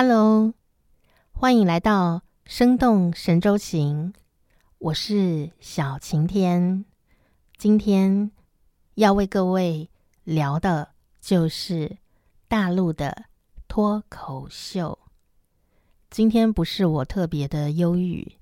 Hello，欢迎来到生动神州行，我是小晴天。今天要为各位聊的就是大陆的脱口秀。今天不是我特别的忧郁，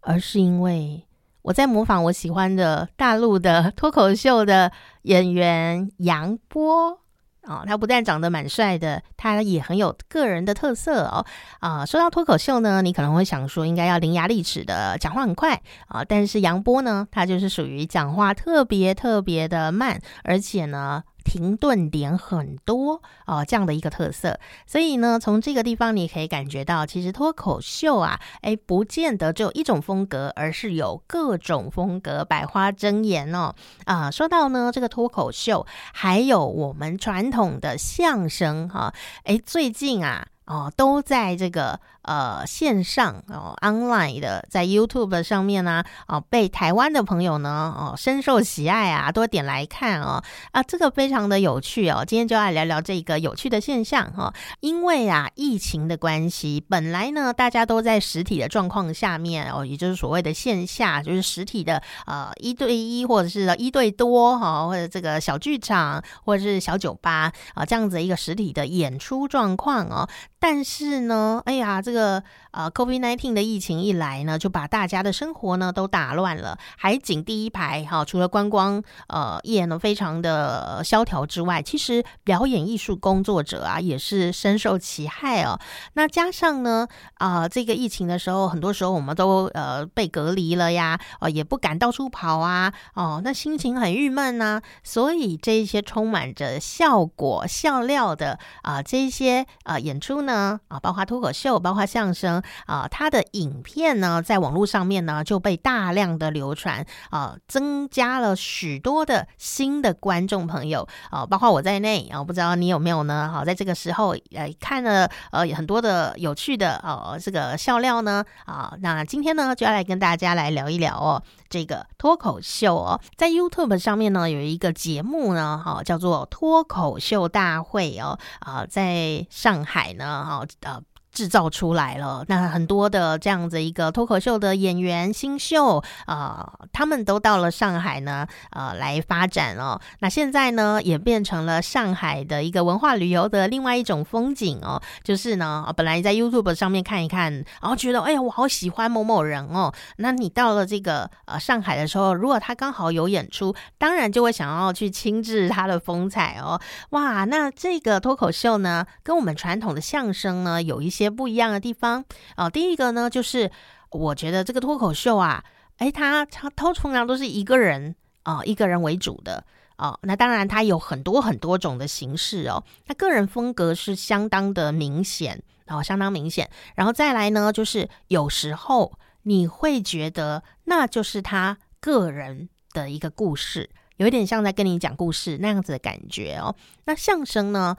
而是因为我在模仿我喜欢的大陆的脱口秀的演员杨波。哦，他不但长得蛮帅的，他也很有个人的特色哦。啊，说到脱口秀呢，你可能会想说，应该要伶牙俐齿的，讲话很快啊。但是杨波呢，他就是属于讲话特别特别的慢，而且呢。停顿点很多哦，这样的一个特色，所以呢，从这个地方你可以感觉到，其实脱口秀啊，哎，不见得只有一种风格，而是有各种风格，百花争妍哦。啊，说到呢，这个脱口秀，还有我们传统的相声哈，哎，最近啊，哦，都在这个。呃，线上哦，online 的，在 YouTube 上面呢，哦，被台湾的朋友呢，哦，深受喜爱啊，多点来看哦，啊，这个非常的有趣哦。今天就来聊聊这个有趣的现象哈。因为啊，疫情的关系，本来呢，大家都在实体的状况下面哦，也就是所谓的线下，就是实体的呃一对一或者是一对多哈，或者这个小剧场或者是小酒吧啊，这样子一个实体的演出状况哦。但是呢，哎呀，这个个呃，COVID-19 的疫情一来呢，就把大家的生活呢都打乱了。海景第一排哈，除了观光呃业呢非常的萧条之外，其实表演艺术工作者啊也是深受其害哦。那加上呢啊，这个疫情的时候，很多时候我们都呃被隔离了呀，哦也不敢到处跑啊，哦那心情很郁闷呐。所以这一些充满着效果笑料的啊这些呃演出。呢啊，包括脱口秀，包括相声啊，他的影片呢，在网络上面呢就被大量的流传啊，增加了许多的新的观众朋友啊，包括我在内啊，不知道你有没有呢？好，在这个时候呃看了呃很多的有趣的哦这个笑料呢啊，那今天呢就要来跟大家来聊一聊哦，这个脱口秀哦，在 YouTube 上面呢有一个节目呢，哈，叫做脱口秀大会哦啊，在上海呢。好，呃。制造出来了，那很多的这样子一个脱口秀的演员新秀啊，他们都到了上海呢，呃，来发展哦。那现在呢，也变成了上海的一个文化旅游的另外一种风景哦。就是呢，本来在 YouTube 上面看一看，然后觉得哎呀，我好喜欢某某人哦。那你到了这个呃上海的时候，如果他刚好有演出，当然就会想要去亲自他的风采哦。哇，那这个脱口秀呢，跟我们传统的相声呢，有一些。不一样的地方哦，第一个呢，就是我觉得这个脱口秀啊，哎，他他通常都是一个人啊，一个人为主的哦。那当然，他有很多很多种的形式哦。那个人风格是相当的明显哦，相当明显。然后再来呢，就是有时候你会觉得那就是他个人的一个故事，有一点像在跟你讲故事那样子的感觉哦。那相声呢，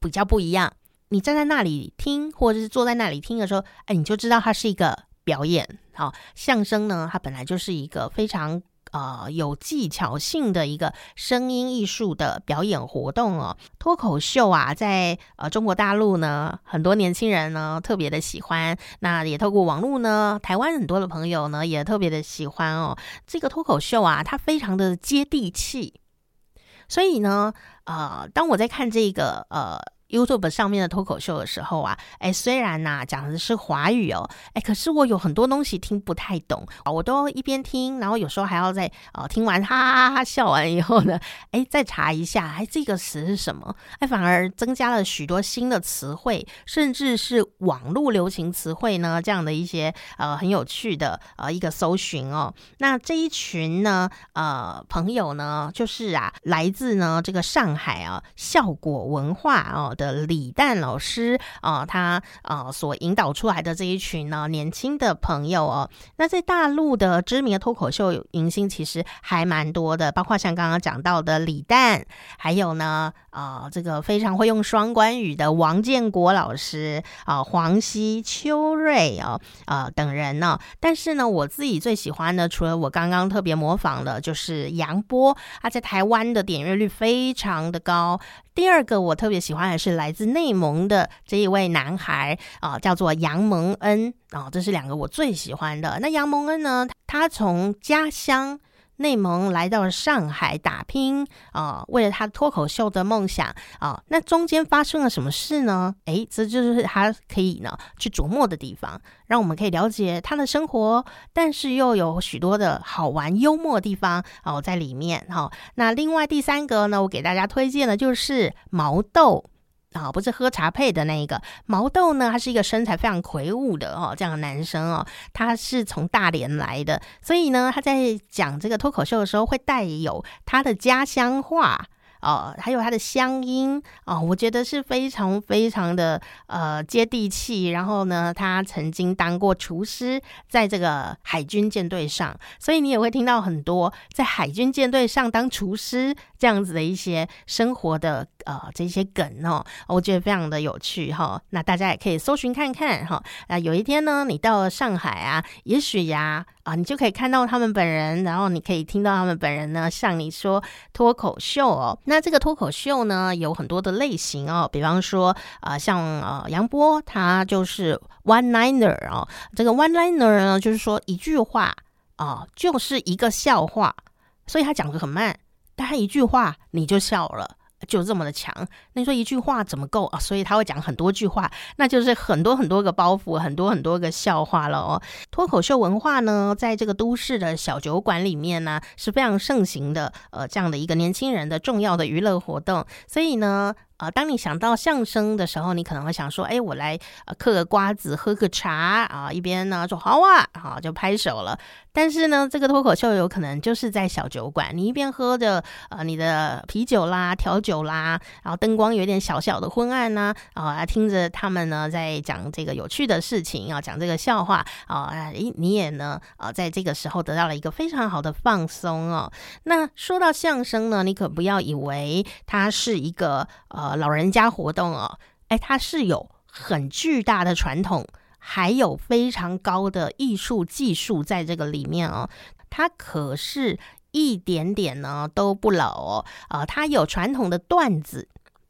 比较不一样。你站在那里听，或者是坐在那里听的时候，哎，你就知道它是一个表演。好，相声呢，它本来就是一个非常呃有技巧性的一个声音艺术的表演活动哦。脱口秀啊，在呃中国大陆呢，很多年轻人呢特别的喜欢。那也透过网络呢，台湾很多的朋友呢也特别的喜欢哦。这个脱口秀啊，它非常的接地气。所以呢，呃，当我在看这个呃。YouTube 上面的脱口秀的时候啊，哎，虽然呐讲的是华语哦，哎，可是我有很多东西听不太懂啊，我都一边听，然后有时候还要在呃听完哈哈哈笑完以后呢，哎，再查一下，哎，这个词是什么？哎，反而增加了许多新的词汇，甚至是网络流行词汇呢，这样的一些呃很有趣的呃一个搜寻哦。那这一群呢呃朋友呢，就是啊来自呢这个上海啊效果文化哦。的李诞老师啊，他啊所引导出来的这一群呢年轻的朋友哦，那在大陆的知名的脱口秀明星其实还蛮多的，包括像刚刚讲到的李诞，还有呢啊这个非常会用双关语的王建国老师啊，黄西、秋瑞啊啊等人呢。但是呢，我自己最喜欢的，除了我刚刚特别模仿的，就是杨波，他在台湾的点阅率非常的高。第二个我特别喜欢的是来自内蒙的这一位男孩啊，叫做杨蒙恩啊，这是两个我最喜欢的。那杨蒙恩呢，他从家乡。内蒙来到上海打拼啊，为了他脱口秀的梦想啊，那中间发生了什么事呢？诶，这就是他可以呢去琢磨的地方，让我们可以了解他的生活，但是又有许多的好玩幽默的地方哦在里面哈。那另外第三个呢，我给大家推荐的就是毛豆。啊，不是喝茶配的那一个毛豆呢，他是一个身材非常魁梧的哦，这样的男生哦，他是从大连来的，所以呢，他在讲这个脱口秀的时候会带有他的家乡话。哦，还有它的乡音哦，我觉得是非常非常的呃接地气。然后呢，他曾经当过厨师，在这个海军舰队上，所以你也会听到很多在海军舰队上当厨师这样子的一些生活的呃这些梗哦，我觉得非常的有趣哈。那大家也可以搜寻看看哈。啊，有一天呢，你到了上海啊，也许呀。啊，你就可以看到他们本人，然后你可以听到他们本人呢向你说脱口秀哦。那这个脱口秀呢有很多的类型哦，比方说啊，像呃杨波他就是 one liner 哦，这个 one liner 呢就是说一句话啊就是一个笑话，所以他讲的很慢，但他一句话你就笑了。就这么的强，那你说一句话怎么够啊？所以他会讲很多句话，那就是很多很多个包袱，很多很多个笑话了哦。脱口秀文化呢，在这个都市的小酒馆里面呢，是非常盛行的，呃，这样的一个年轻人的重要的娱乐活动。所以呢。啊，当你想到相声的时候，你可能会想说：“哎，我来嗑个瓜子，喝个茶啊，一边呢说好啊，好就拍手了。”但是呢，这个脱口秀有可能就是在小酒馆，你一边喝着呃你的啤酒啦、调酒啦，然后灯光有点小小的昏暗呢，啊，听着他们呢在讲这个有趣的事情啊，讲这个笑话啊，诶，你也呢啊，在这个时候得到了一个非常好的放松哦。那说到相声呢，你可不要以为它是一个呃。老人家活动哦，哎，它是有很巨大的传统，还有非常高的艺术技术在这个里面哦，它可是一点点呢都不老哦，啊，它有传统的段子。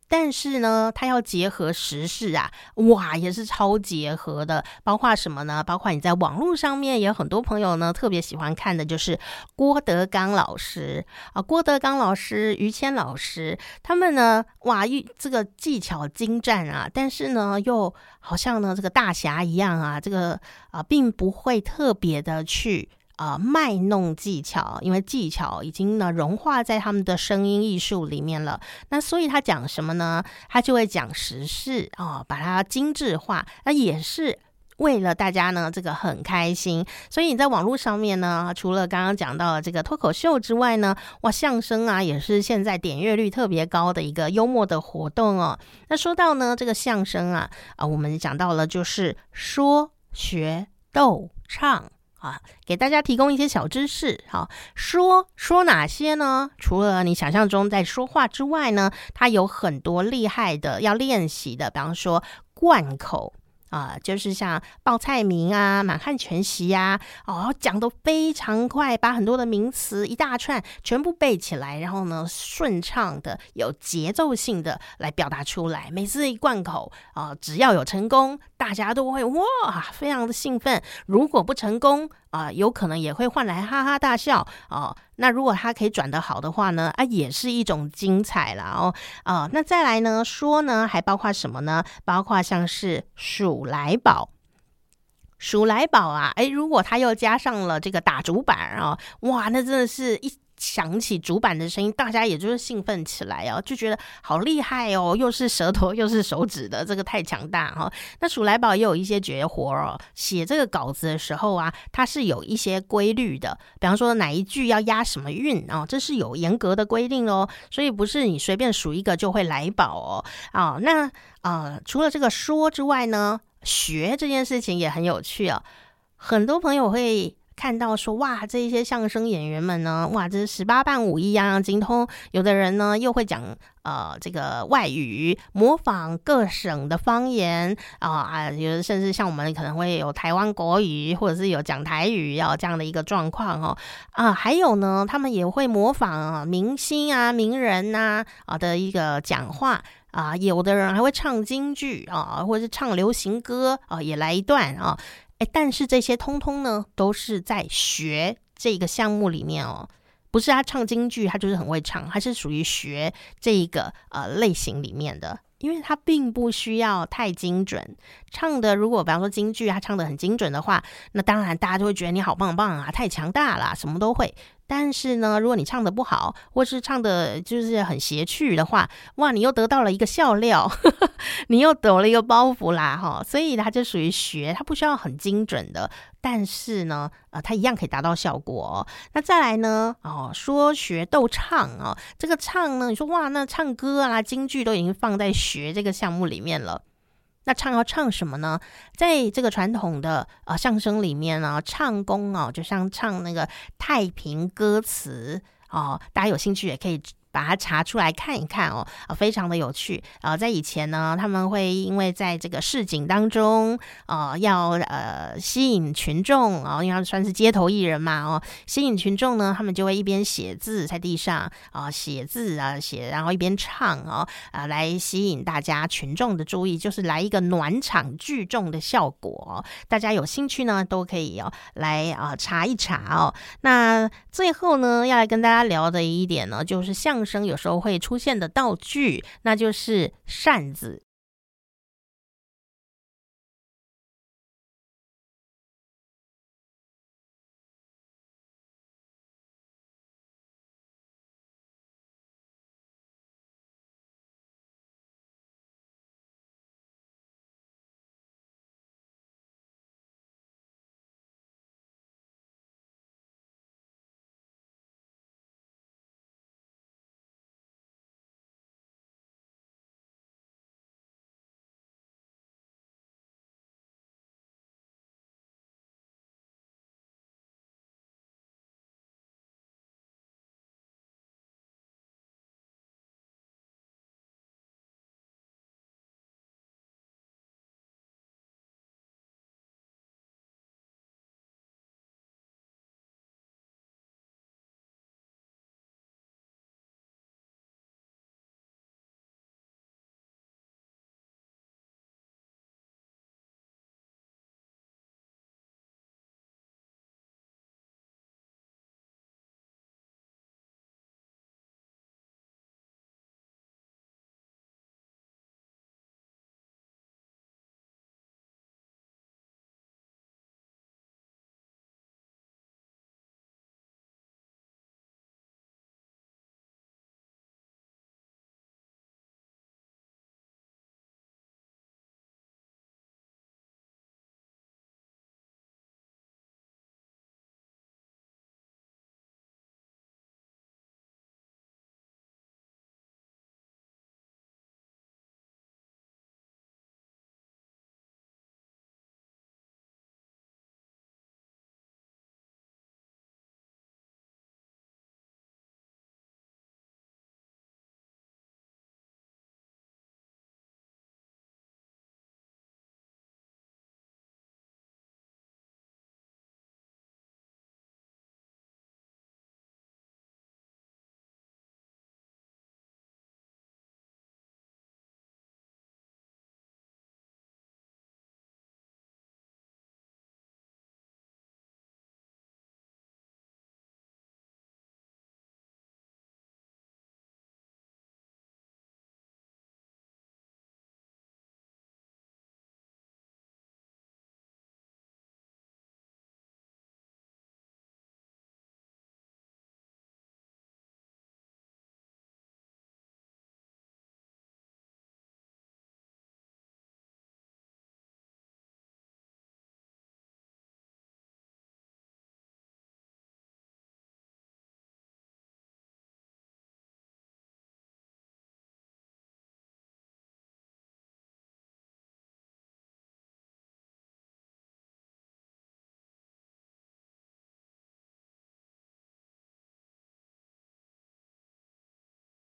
但是呢，它要结合时事啊，哇，也是超结合的。包括什么呢？包括你在网络上面也有很多朋友呢，特别喜欢看的就是郭德纲老师啊，郭德纲老师、于谦老师，他们呢，哇，这个技巧精湛啊，但是呢，又好像呢，这个大侠一样啊，这个啊，并不会特别的去。啊，卖弄技巧，因为技巧已经呢融化在他们的声音艺术里面了。那所以他讲什么呢？他就会讲时事啊，把它精致化。那也是为了大家呢，这个很开心。所以你在网络上面呢，除了刚刚讲到的这个脱口秀之外呢，哇，相声啊，也是现在点阅率特别高的一个幽默的活动哦。那说到呢，这个相声啊，啊，我们讲到了就是说学逗唱。啊，给大家提供一些小知识。好，说说哪些呢？除了你想象中在说话之外呢，它有很多厉害的要练习的，比方说贯口。啊，就是像报菜名啊、满汉全席呀，哦，讲的非常快，把很多的名词一大串全部背起来，然后呢，顺畅的、有节奏性的来表达出来。每次一贯口啊，只要有成功，大家都会哇，非常的兴奋。如果不成功，啊，有可能也会换来哈哈大笑哦。那如果他可以转得好的话呢，啊，也是一种精彩了哦。啊，那再来呢，说呢，还包括什么呢？包括像是鼠来宝，鼠来宝啊，哎，如果他又加上了这个打竹板啊，哇，那真的是一。响起主板的声音，大家也就是兴奋起来哦，就觉得好厉害哦，又是舌头又是手指的，这个太强大哈。那鼠来宝也有一些绝活哦，写这个稿子的时候啊，它是有一些规律的，比方说哪一句要押什么韵啊，这是有严格的规定哦，所以不是你随便数一个就会来宝哦。啊，那啊，除了这个说之外呢，学这件事情也很有趣哦，很多朋友会。看到说哇，这一些相声演员们呢，哇，这是十八般武艺样样精通。有的人呢又会讲呃这个外语，模仿各省的方言啊啊，有的甚至像我们可能会有台湾国语，或者是有讲台语要这样的一个状况哦啊，还有呢，他们也会模仿啊明星啊名人呐啊的一个讲话。啊，有的人还会唱京剧啊，或者是唱流行歌啊，也来一段啊。哎，但是这些通通呢，都是在学这个项目里面哦，不是他唱京剧，他就是很会唱，他是属于学这一个呃类型里面的，因为他并不需要太精准唱的。如果比方说京剧他唱的很精准的话，那当然大家就会觉得你好棒棒啊，太强大了，什么都会。但是呢，如果你唱的不好，或是唱的就是很邪趣的话，哇，你又得到了一个笑料，你又得了一个包袱啦，哈，所以它就属于学，它不需要很精准的，但是呢，呃，它一样可以达到效果。那再来呢，哦，说学逗唱哦，这个唱呢，你说哇，那唱歌啊，京剧都已经放在学这个项目里面了。那唱要唱什么呢？在这个传统的呃相声里面呢，唱功哦，就像唱那个太平歌词哦，大家有兴趣也可以。把它查出来看一看哦，啊，非常的有趣啊！在以前呢，他们会因为在这个市井当中，啊，要呃吸引群众啊，因为算是街头艺人嘛，哦，吸引群众呢，他们就会一边写字在地上啊，写字啊写，然后一边唱哦，啊，来吸引大家群众的注意，就是来一个暖场聚众的效果。大家有兴趣呢，都可以哦来啊查一查哦。那最后呢，要来跟大家聊的一点呢，就是像。生有时候会出现的道具，那就是扇子。